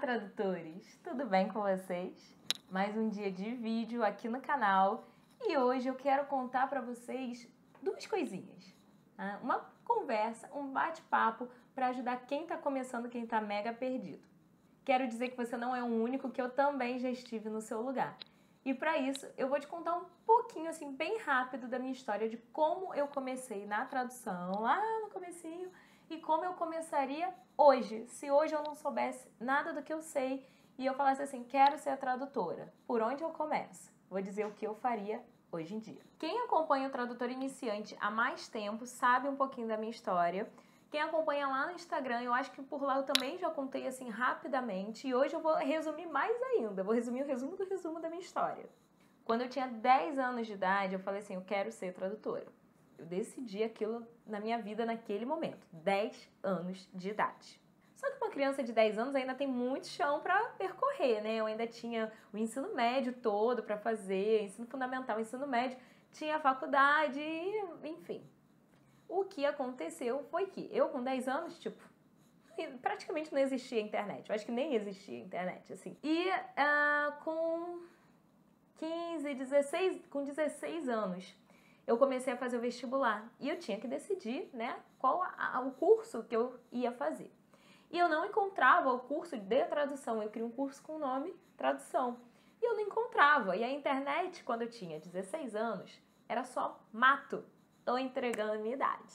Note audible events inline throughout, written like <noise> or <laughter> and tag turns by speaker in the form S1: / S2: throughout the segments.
S1: tradutores! Tudo bem com vocês? Mais um dia de vídeo aqui no canal e hoje eu quero contar para vocês duas coisinhas. Tá? Uma conversa, um bate-papo para ajudar quem está começando, quem está mega perdido. Quero dizer que você não é o único, que eu também já estive no seu lugar. E para isso, eu vou te contar um pouquinho, assim, bem rápido da minha história de como eu comecei na tradução, lá no comecinho, e como eu começaria hoje, se hoje eu não soubesse nada do que eu sei e eu falasse assim, quero ser a tradutora, por onde eu começo? Vou dizer o que eu faria hoje em dia. Quem acompanha o tradutor iniciante há mais tempo sabe um pouquinho da minha história. Quem acompanha lá no Instagram, eu acho que por lá eu também já contei assim rapidamente e hoje eu vou resumir mais ainda. Vou resumir o resumo do resumo da minha história. Quando eu tinha 10 anos de idade, eu falei assim, eu quero ser tradutora. Eu decidi aquilo na minha vida naquele momento, 10 anos de idade. Só que uma criança de 10 anos ainda tem muito chão para percorrer, né? Eu ainda tinha o ensino médio todo para fazer, ensino fundamental, ensino médio, tinha faculdade, enfim. O que aconteceu foi que eu com 10 anos, tipo, <laughs> praticamente não existia internet. Eu acho que nem existia internet, assim. E uh, com 15, 16, com 16 anos, eu comecei a fazer o vestibular e eu tinha que decidir, né, qual a, a, o curso que eu ia fazer. E eu não encontrava o curso de tradução, eu queria um curso com o nome tradução. E eu não encontrava. E a internet, quando eu tinha 16 anos, era só mato. Tô entregando a minha idade.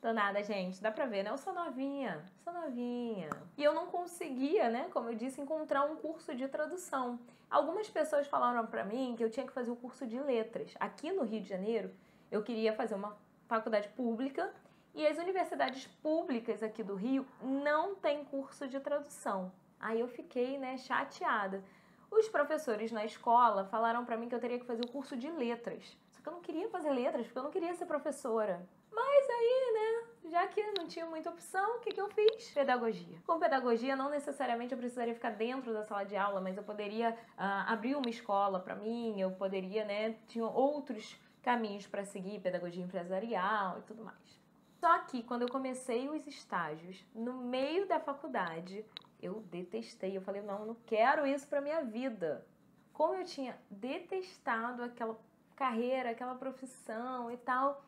S1: Tô nada, gente. Dá pra ver, né? Eu sou novinha. Sou novinha. E eu não conseguia, né? Como eu disse, encontrar um curso de tradução. Algumas pessoas falaram pra mim que eu tinha que fazer o curso de letras. Aqui no Rio de Janeiro, eu queria fazer uma faculdade pública e as universidades públicas aqui do Rio não têm curso de tradução. Aí eu fiquei, né, chateada. Os professores na escola falaram para mim que eu teria que fazer o curso de letras. Só que eu não queria fazer letras, porque eu não queria ser professora. Mas aí, né, já que não tinha muita opção, o que, que eu fiz? Pedagogia. Com pedagogia, não necessariamente eu precisaria ficar dentro da sala de aula, mas eu poderia uh, abrir uma escola para mim, eu poderia, né, tinha outros caminhos para seguir, pedagogia empresarial e tudo mais. Só que quando eu comecei os estágios, no meio da faculdade, eu detestei. Eu falei, não, não quero isso para minha vida. Como eu tinha detestado aquela carreira, aquela profissão e tal,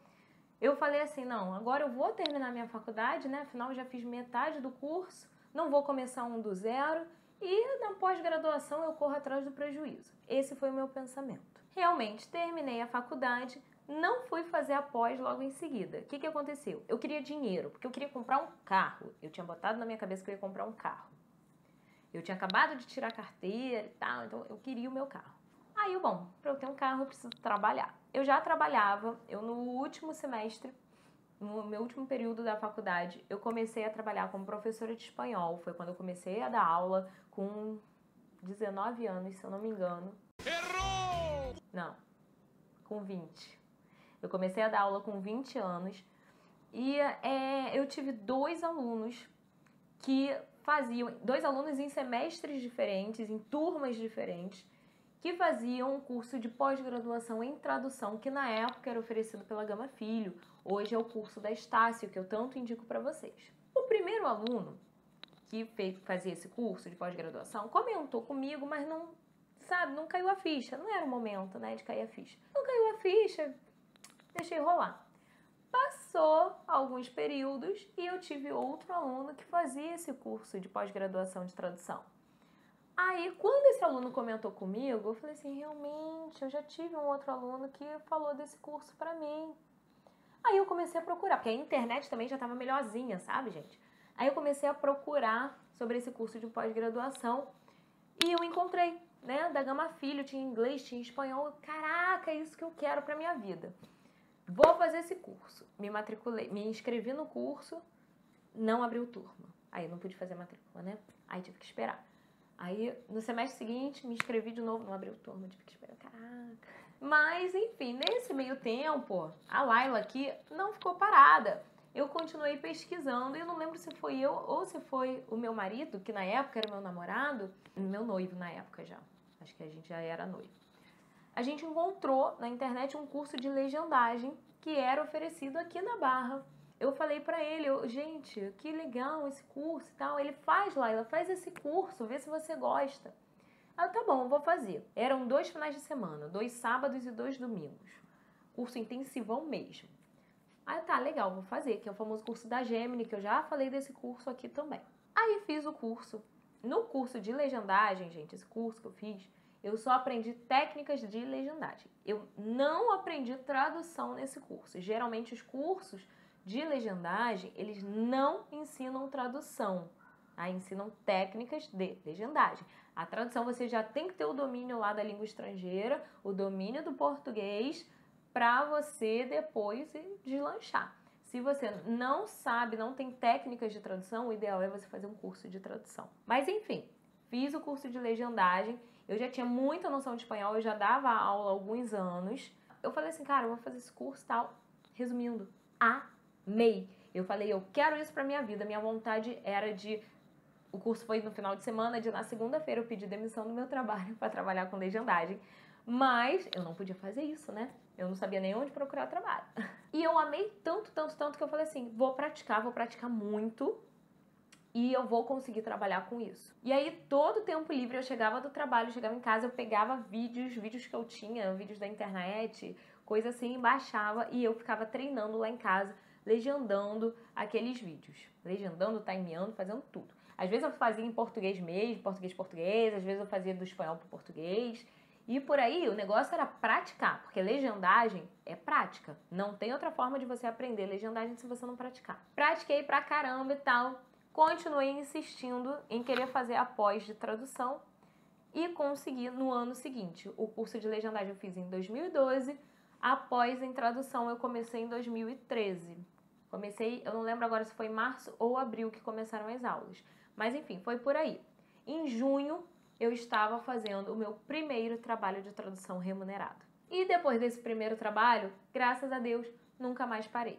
S1: eu falei assim, não, agora eu vou terminar minha faculdade, né? Afinal, já fiz metade do curso, não vou começar um do zero e na pós-graduação eu corro atrás do prejuízo. Esse foi o meu pensamento. Realmente, terminei a faculdade, não fui fazer a pós logo em seguida. O que, que aconteceu? Eu queria dinheiro, porque eu queria comprar um carro. Eu tinha botado na minha cabeça que eu ia comprar um carro. Eu tinha acabado de tirar a carteira e tal, então eu queria o meu carro. Aí, bom, para eu ter um carro eu preciso trabalhar. Eu já trabalhava, eu no último semestre, no meu último período da faculdade, eu comecei a trabalhar como professora de espanhol. Foi quando eu comecei a dar aula com 19 anos, se eu não me engano. Errou! Não, com 20. Eu comecei a dar aula com 20 anos e é, eu tive dois alunos que faziam, dois alunos em semestres diferentes, em turmas diferentes, que faziam um curso de pós-graduação em tradução, que na época era oferecido pela Gama Filho, hoje é o curso da Estácio, que eu tanto indico para vocês. O primeiro aluno que fez, fazia esse curso de pós-graduação comentou comigo, mas não, sabe, não caiu a ficha, não era o momento, né, de cair a ficha. Não caiu a ficha, deixei rolar. Passou alguns períodos e eu tive outro aluno que fazia esse curso de pós-graduação de tradução. Aí, quando esse aluno comentou comigo, eu falei assim: realmente, eu já tive um outro aluno que falou desse curso para mim. Aí eu comecei a procurar, porque a internet também já estava melhorzinha, sabe, gente? Aí eu comecei a procurar sobre esse curso de pós-graduação e eu encontrei, né, da Gama Filho, tinha inglês, tinha espanhol. Caraca, é isso que eu quero para minha vida. Vou fazer esse curso. Me matriculei, me inscrevi no curso, não abriu turma. Aí eu não pude fazer matrícula, né? Aí tive que esperar. Aí no semestre seguinte me inscrevi de novo, não abriu turma, tive que esperar. Caraca. Mas enfim, nesse meio tempo, a Laila aqui não ficou parada. Eu continuei pesquisando e eu não lembro se foi eu ou se foi o meu marido, que na época era meu namorado, meu noivo na época já. Acho que a gente já era noivo a gente encontrou na internet um curso de legendagem que era oferecido aqui na Barra. Eu falei para ele, eu, gente, que legal esse curso e tal. Ele faz lá, ela faz esse curso, vê se você gosta. Ah, tá bom, vou fazer. Eram dois finais de semana, dois sábados e dois domingos. Curso intensivão mesmo. Aí tá, legal, vou fazer, que é o famoso curso da Gemini, que eu já falei desse curso aqui também. Aí fiz o curso. No curso de legendagem, gente, esse curso que eu fiz, eu só aprendi técnicas de legendagem. Eu não aprendi tradução nesse curso. Geralmente os cursos de legendagem, eles não ensinam tradução. Tá? Ensinam técnicas de legendagem. A tradução você já tem que ter o domínio lá da língua estrangeira, o domínio do português, para você depois deslanchar. Se você não sabe, não tem técnicas de tradução, o ideal é você fazer um curso de tradução. Mas enfim, fiz o curso de legendagem eu já tinha muita noção de espanhol, eu já dava aula há alguns anos. Eu falei assim, cara, eu vou fazer esse curso tal. Resumindo, amei. Eu falei, eu quero isso pra minha vida. Minha vontade era de. O curso foi no final de semana, de na segunda-feira eu pedi demissão do meu trabalho <laughs> para trabalhar com legendagem. Mas eu não podia fazer isso, né? Eu não sabia nem onde procurar trabalho. <laughs> E eu amei tanto, tanto, tanto que eu falei assim: vou praticar, vou praticar muito e eu vou conseguir trabalhar com isso. E aí, todo tempo livre, eu chegava do trabalho, chegava em casa, eu pegava vídeos, vídeos que eu tinha, vídeos da internet, coisa assim, baixava e eu ficava treinando lá em casa, legendando aqueles vídeos. Legendando, timeando, fazendo tudo. Às vezes eu fazia em português mesmo, português-português, às vezes eu fazia do espanhol para português. E por aí o negócio era praticar, porque legendagem é prática. Não tem outra forma de você aprender legendagem se você não praticar. Pratiquei pra caramba e tal continuei insistindo em querer fazer a pós de tradução e consegui no ano seguinte. O curso de legendagem eu fiz em 2012, após em tradução eu comecei em 2013. Comecei, eu não lembro agora se foi março ou abril que começaram as aulas, mas enfim, foi por aí. Em junho eu estava fazendo o meu primeiro trabalho de tradução remunerado. E depois desse primeiro trabalho, graças a Deus, nunca mais parei.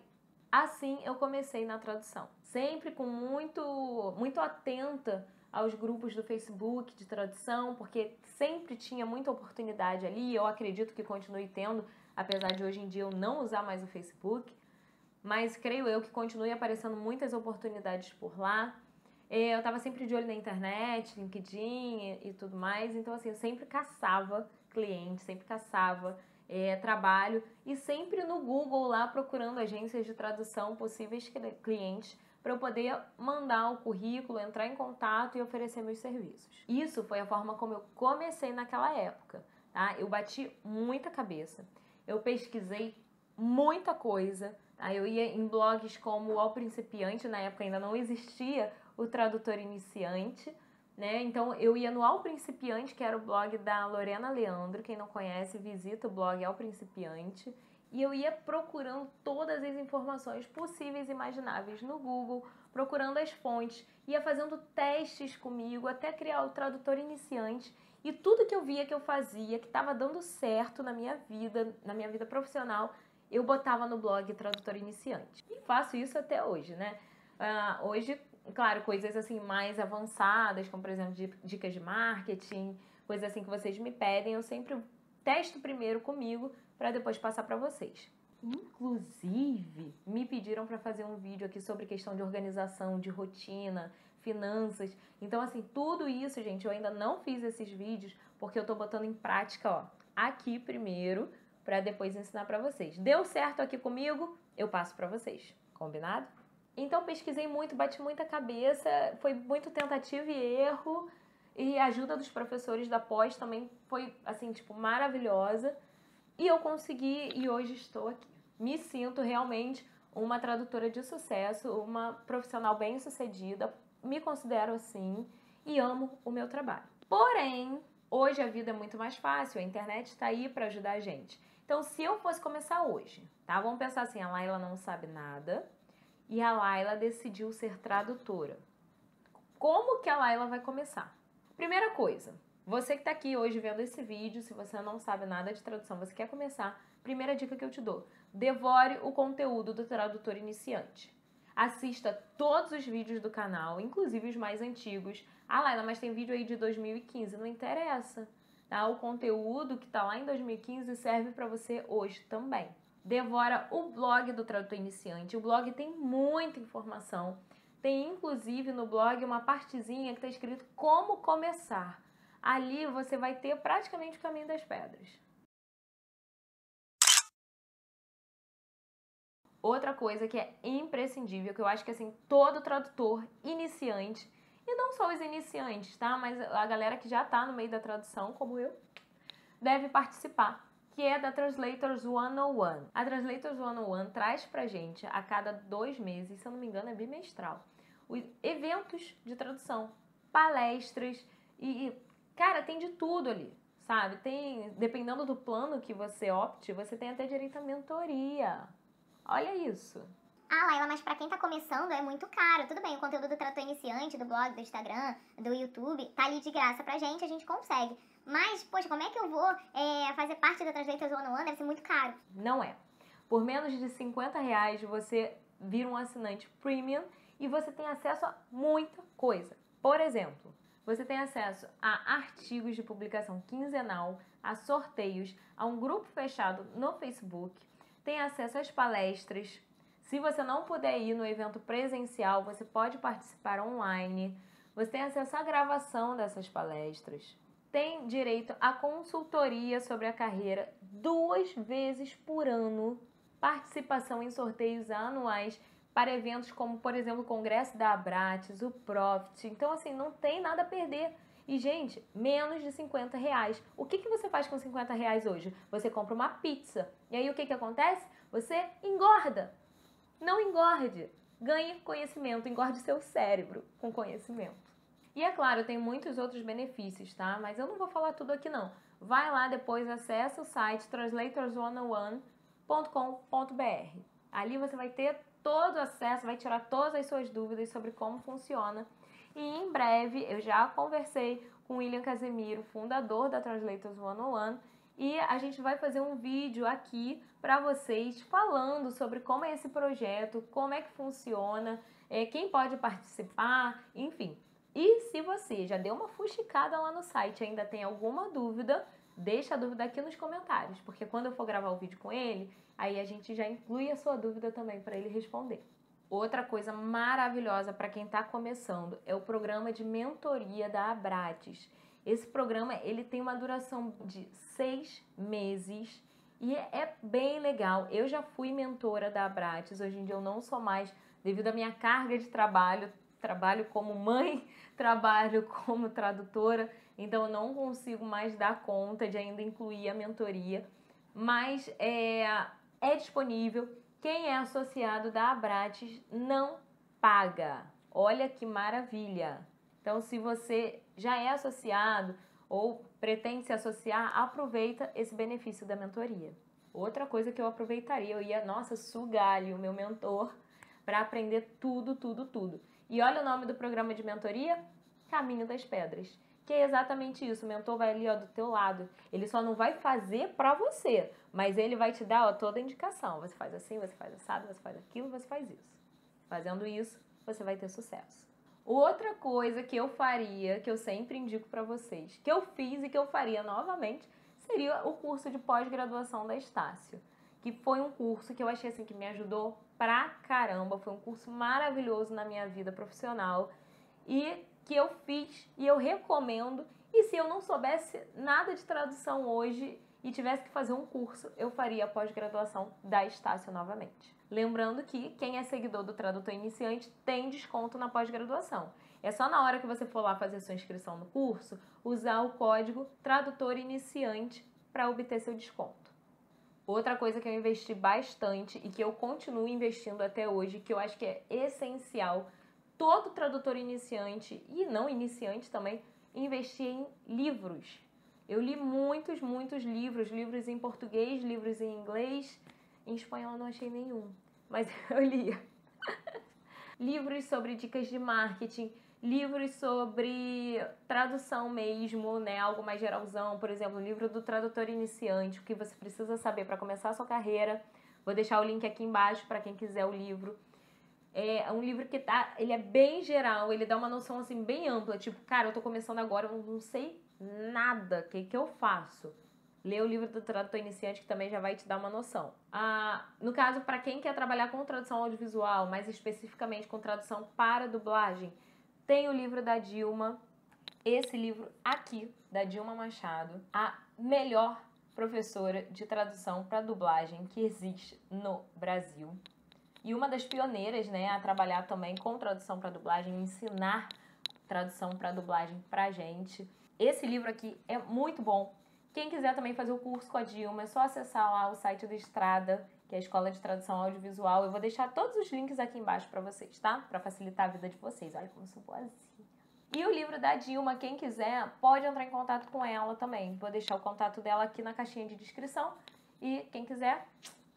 S1: Assim eu comecei na tradução sempre com muito, muito atenta aos grupos do Facebook de tradução, porque sempre tinha muita oportunidade ali. Eu acredito que continue tendo, apesar de hoje em dia eu não usar mais o Facebook. Mas creio eu que continue aparecendo muitas oportunidades por lá. É, eu estava sempre de olho na internet, LinkedIn e, e, tudo mais. Então, assim, eu sempre caçava clientes, sempre caçava é, trabalho e sempre no Google lá procurando agências de tradução, possíveis clientes para eu poder mandar o currículo, entrar em contato e oferecer meus serviços. Isso foi a forma como eu comecei naquela época, tá? Eu bati muita cabeça, eu pesquisei muita coisa, tá? Eu ia em blogs como Ao Principiante, na época ainda não existia o tradutor iniciante, né? Então eu ia no Ao Principiante, que era o blog da Lorena Leandro, quem não conhece, visita o blog Ao Principiante e eu ia procurando todas as informações possíveis e imagináveis no Google, procurando as fontes, ia fazendo testes comigo até criar o tradutor iniciante. E tudo que eu via que eu fazia, que estava dando certo na minha vida, na minha vida profissional, eu botava no blog Tradutor Iniciante. E faço isso até hoje, né? Uh, hoje, claro, coisas assim mais avançadas, como por exemplo dicas de marketing, coisas assim que vocês me pedem, eu sempre testo primeiro comigo para depois passar para vocês. Inclusive, me pediram para fazer um vídeo aqui sobre questão de organização, de rotina, finanças. Então, assim, tudo isso, gente, eu ainda não fiz esses vídeos porque eu tô botando em prática, ó, aqui primeiro, para depois ensinar para vocês. Deu certo aqui comigo? Eu passo para vocês. Combinado? Então, pesquisei muito, bati muita cabeça, foi muito tentativa e erro. E a ajuda dos professores da pós também foi, assim, tipo, maravilhosa. E eu consegui e hoje estou aqui. Me sinto realmente uma tradutora de sucesso, uma profissional bem-sucedida, me considero assim e amo o meu trabalho. Porém, hoje a vida é muito mais fácil, a internet está aí para ajudar a gente. Então, se eu fosse começar hoje, tá? Vamos pensar assim, a Laila não sabe nada e a Laila decidiu ser tradutora. Como que a Laila vai começar? Primeira coisa, você que está aqui hoje vendo esse vídeo, se você não sabe nada de tradução, você quer começar, primeira dica que eu te dou: devore o conteúdo do tradutor iniciante. Assista todos os vídeos do canal, inclusive os mais antigos. Ah, Laila, mas tem vídeo aí de 2015, não interessa. Tá? O conteúdo que está lá em 2015 serve para você hoje também. devora o blog do tradutor iniciante. O blog tem muita informação. Tem inclusive no blog uma partezinha que está escrito como começar. Ali você vai ter praticamente o caminho das pedras. Outra coisa que é imprescindível, que eu acho que assim, todo tradutor iniciante, e não só os iniciantes, tá? Mas a galera que já está no meio da tradução, como eu, deve participar, que é da Translators 101. A Translators 101 traz pra gente a cada dois meses, se eu não me engano é bimestral, os eventos de tradução, palestras e, cara, tem de tudo ali, sabe? Tem, dependendo do plano que você opte, você tem até direito à mentoria. Olha isso.
S2: Ah, Laila, mas para quem tá começando é muito caro. Tudo bem, o conteúdo do trator iniciante, do blog, do Instagram, do YouTube, tá ali de graça pra gente, a gente consegue. Mas, poxa, como é que eu vou é, fazer parte da Translators One on One? Deve ser muito caro.
S1: Não é. Por menos de 50 reais você vira um assinante premium e você tem acesso a muita coisa. Por exemplo, você tem acesso a artigos de publicação quinzenal, a sorteios, a um grupo fechado no Facebook, tem acesso às palestras. Se você não puder ir no evento presencial, você pode participar online. Você tem acesso à gravação dessas palestras. Tem direito à consultoria sobre a carreira duas vezes por ano. Participação em sorteios anuais para eventos como, por exemplo, o Congresso da Abrates, o Profit. Então, assim, não tem nada a perder. E, gente, menos de 50 reais. O que, que você faz com 50 reais hoje? Você compra uma pizza. E aí o que, que acontece? Você engorda. Não engorde. Ganhe conhecimento, engorde seu cérebro com conhecimento. E é claro, tem muitos outros benefícios, tá? Mas eu não vou falar tudo aqui não. Vai lá depois, acessa o site translators101.com.br. Ali você vai ter todo o acesso, vai tirar todas as suas dúvidas sobre como funciona e em breve eu já conversei com William Casemiro, fundador da Translators 101, e a gente vai fazer um vídeo aqui para vocês falando sobre como é esse projeto, como é que funciona, é, quem pode participar, enfim. E se você já deu uma fuxicada lá no site ainda tem alguma dúvida, deixa a dúvida aqui nos comentários, porque quando eu for gravar o vídeo com ele, aí a gente já inclui a sua dúvida também para ele responder. Outra coisa maravilhosa para quem está começando é o programa de mentoria da Abrates. Esse programa ele tem uma duração de seis meses e é bem legal. Eu já fui mentora da Abrates, hoje em dia eu não sou mais devido à minha carga de trabalho. Trabalho como mãe, <laughs> trabalho como tradutora, então eu não consigo mais dar conta de ainda incluir a mentoria, mas é, é disponível quem é associado da Abrates não paga. Olha que maravilha! Então, se você já é associado ou pretende se associar, aproveita esse benefício da mentoria. Outra coisa que eu aproveitaria, eu ia, nossa, sugar ali o meu mentor <laughs> para aprender tudo, tudo, tudo. E olha o nome do programa de mentoria: Caminho das Pedras. Que é exatamente isso, o mentor vai ali ó, do teu lado. Ele só não vai fazer para você, mas ele vai te dar ó, toda a indicação. Você faz assim, você faz assado, você faz aquilo, você faz isso. Fazendo isso, você vai ter sucesso. Outra coisa que eu faria, que eu sempre indico para vocês, que eu fiz e que eu faria novamente, seria o curso de pós-graduação da Estácio, que foi um curso que eu achei assim que me ajudou pra caramba, foi um curso maravilhoso na minha vida profissional e que eu fiz e eu recomendo. E se eu não soubesse nada de tradução hoje e tivesse que fazer um curso, eu faria a pós-graduação da Estácio novamente. Lembrando que quem é seguidor do Tradutor Iniciante tem desconto na pós-graduação. É só na hora que você for lá fazer sua inscrição no curso, usar o código Tradutor Iniciante para obter seu desconto. Outra coisa que eu investi bastante e que eu continuo investindo até hoje, que eu acho que é essencial todo tradutor iniciante e não iniciante também investir em livros. Eu li muitos, muitos livros, livros em português, livros em inglês, em espanhol não achei nenhum, mas <laughs> eu lia. livros sobre dicas de marketing, livros sobre tradução mesmo, né, algo mais geralzão, por exemplo, o livro do tradutor iniciante, o que você precisa saber para começar a sua carreira. Vou deixar o link aqui embaixo para quem quiser o livro. É um livro que tá, ele é bem geral, ele dá uma noção assim bem ampla, tipo, cara, eu tô começando agora, eu não sei nada, o que que eu faço? Lê o livro do tradutor iniciante que também já vai te dar uma noção. Ah, no caso, para quem quer trabalhar com tradução audiovisual, mais especificamente com tradução para dublagem, tem o livro da Dilma, esse livro aqui, da Dilma Machado, a melhor professora de tradução para dublagem que existe no Brasil. E uma das pioneiras, né, a trabalhar também com tradução para dublagem, ensinar tradução para dublagem pra gente. Esse livro aqui é muito bom quem quiser também fazer o curso com a Dilma, é só acessar lá o site do Estrada, que é a Escola de Tradução Audiovisual. Eu vou deixar todos os links aqui embaixo para vocês, tá? Para facilitar a vida de vocês. Olha como sou boazinha. E o livro da Dilma, quem quiser, pode entrar em contato com ela também. Vou deixar o contato dela aqui na caixinha de descrição. E quem quiser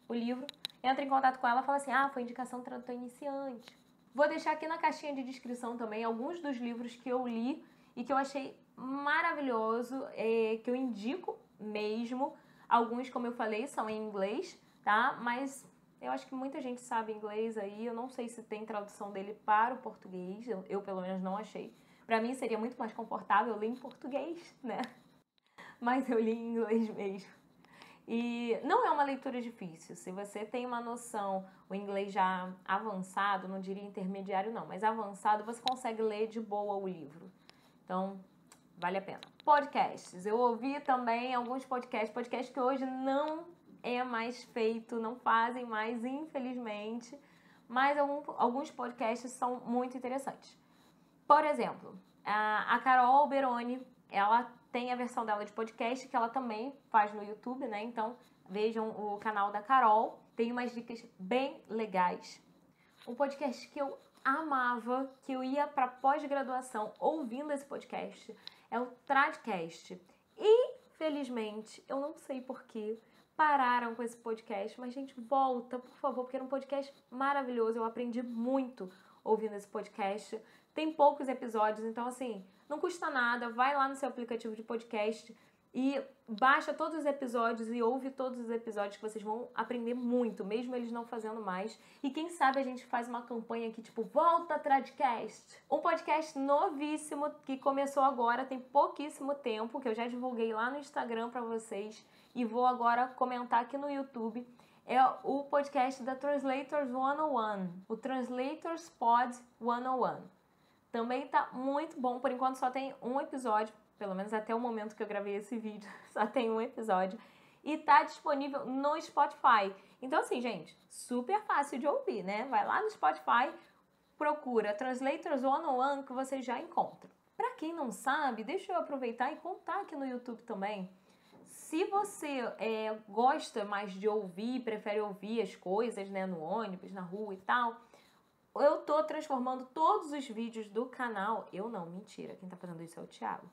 S1: o livro, entra em contato com ela e fala assim: ah, foi indicação tradutor iniciante. Vou deixar aqui na caixinha de descrição também alguns dos livros que eu li e que eu achei maravilhoso, é, que eu indico mesmo. Alguns, como eu falei, são em inglês, tá? Mas eu acho que muita gente sabe inglês aí. Eu não sei se tem tradução dele para o português. Eu, eu pelo menos, não achei. Para mim, seria muito mais confortável ler em português, né? <laughs> Mas eu li em inglês mesmo. E não é uma leitura difícil. Se você tem uma noção, o inglês já avançado, não diria intermediário não, mas avançado, você consegue ler de boa o livro. Então, Vale a pena. Podcasts. Eu ouvi também alguns podcasts, podcasts que hoje não é mais feito, não fazem mais, infelizmente. Mas algum, alguns podcasts são muito interessantes. Por exemplo, a, a Carol Beroni, ela tem a versão dela de podcast que ela também faz no YouTube, né? Então vejam o canal da Carol. Tem umas dicas bem legais. Um podcast que eu amava, que eu ia para pós-graduação ouvindo esse podcast, é o Tradcast. Infelizmente, eu não sei porquê, pararam com esse podcast, mas gente, volta, por favor, porque era um podcast maravilhoso. Eu aprendi muito ouvindo esse podcast. Tem poucos episódios, então assim, não custa nada, vai lá no seu aplicativo de podcast, e baixa todos os episódios e ouve todos os episódios que vocês vão aprender muito, mesmo eles não fazendo mais. E quem sabe a gente faz uma campanha aqui, tipo, volta Tradcast. Um podcast novíssimo que começou agora, tem pouquíssimo tempo, que eu já divulguei lá no Instagram para vocês e vou agora comentar aqui no YouTube. É o podcast da Translators 101, o Translators Pod 101. Também tá muito bom, por enquanto só tem um episódio pelo menos até o momento que eu gravei esse vídeo, <laughs> só tem um episódio. E tá disponível no Spotify. Então, assim, gente, super fácil de ouvir, né? Vai lá no Spotify, procura Translators One on One que você já encontra. Para quem não sabe, deixa eu aproveitar e contar aqui no YouTube também. Se você é, gosta mais de ouvir, prefere ouvir as coisas, né, no ônibus, na rua e tal, eu tô transformando todos os vídeos do canal. Eu não, mentira, quem tá fazendo isso é o Thiago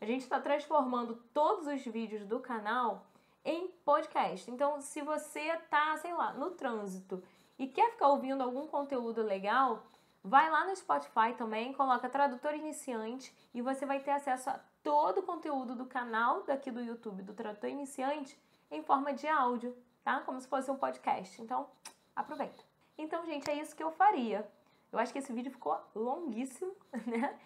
S1: a gente está transformando todos os vídeos do canal em podcast. Então, se você tá, sei lá, no trânsito e quer ficar ouvindo algum conteúdo legal, vai lá no Spotify também, coloca tradutor iniciante e você vai ter acesso a todo o conteúdo do canal daqui do YouTube do tradutor iniciante em forma de áudio, tá? Como se fosse um podcast. Então, aproveita. Então, gente, é isso que eu faria. Eu acho que esse vídeo ficou longuíssimo, <laughs> né?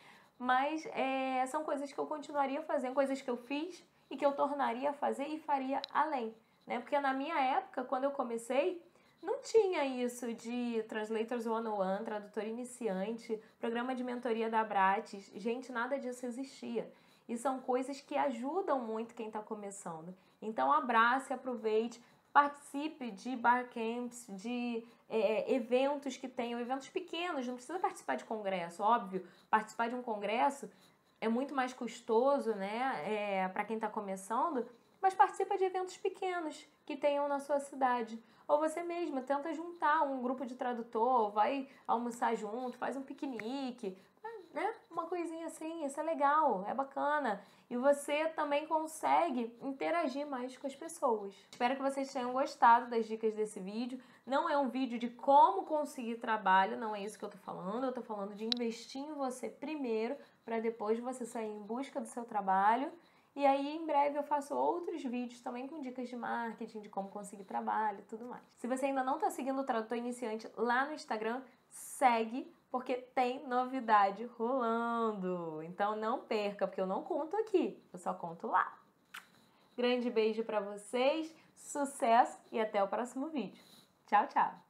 S1: Mas é, são coisas que eu continuaria fazendo, coisas que eu fiz e que eu tornaria a fazer e faria além. Né? Porque na minha época, quando eu comecei, não tinha isso de Translators 101, tradutor iniciante, programa de mentoria da Bratis. Gente, nada disso existia. E são coisas que ajudam muito quem está começando. Então abrace, aproveite, participe de barcamps, de é, eventos que tenham, eventos pequenos, não precisa participar de congresso, óbvio. Participar de um congresso é muito mais custoso, né, é, para quem está começando, mas participa de eventos pequenos que tenham na sua cidade. Ou você mesma tenta juntar um grupo de tradutor, vai almoçar junto, faz um piquenique? Uma coisinha assim, isso é legal, é bacana. E você também consegue interagir mais com as pessoas. Espero que vocês tenham gostado das dicas desse vídeo. Não é um vídeo de como conseguir trabalho, não é isso que eu tô falando. Eu tô falando de investir em você primeiro, para depois você sair em busca do seu trabalho. E aí, em breve, eu faço outros vídeos também com dicas de marketing, de como conseguir trabalho e tudo mais. Se você ainda não está seguindo o Tradutor Iniciante lá no Instagram, segue porque tem novidade rolando. Então não perca, porque eu não conto aqui, eu só conto lá. Grande beijo para vocês, sucesso e até o próximo vídeo. Tchau, tchau!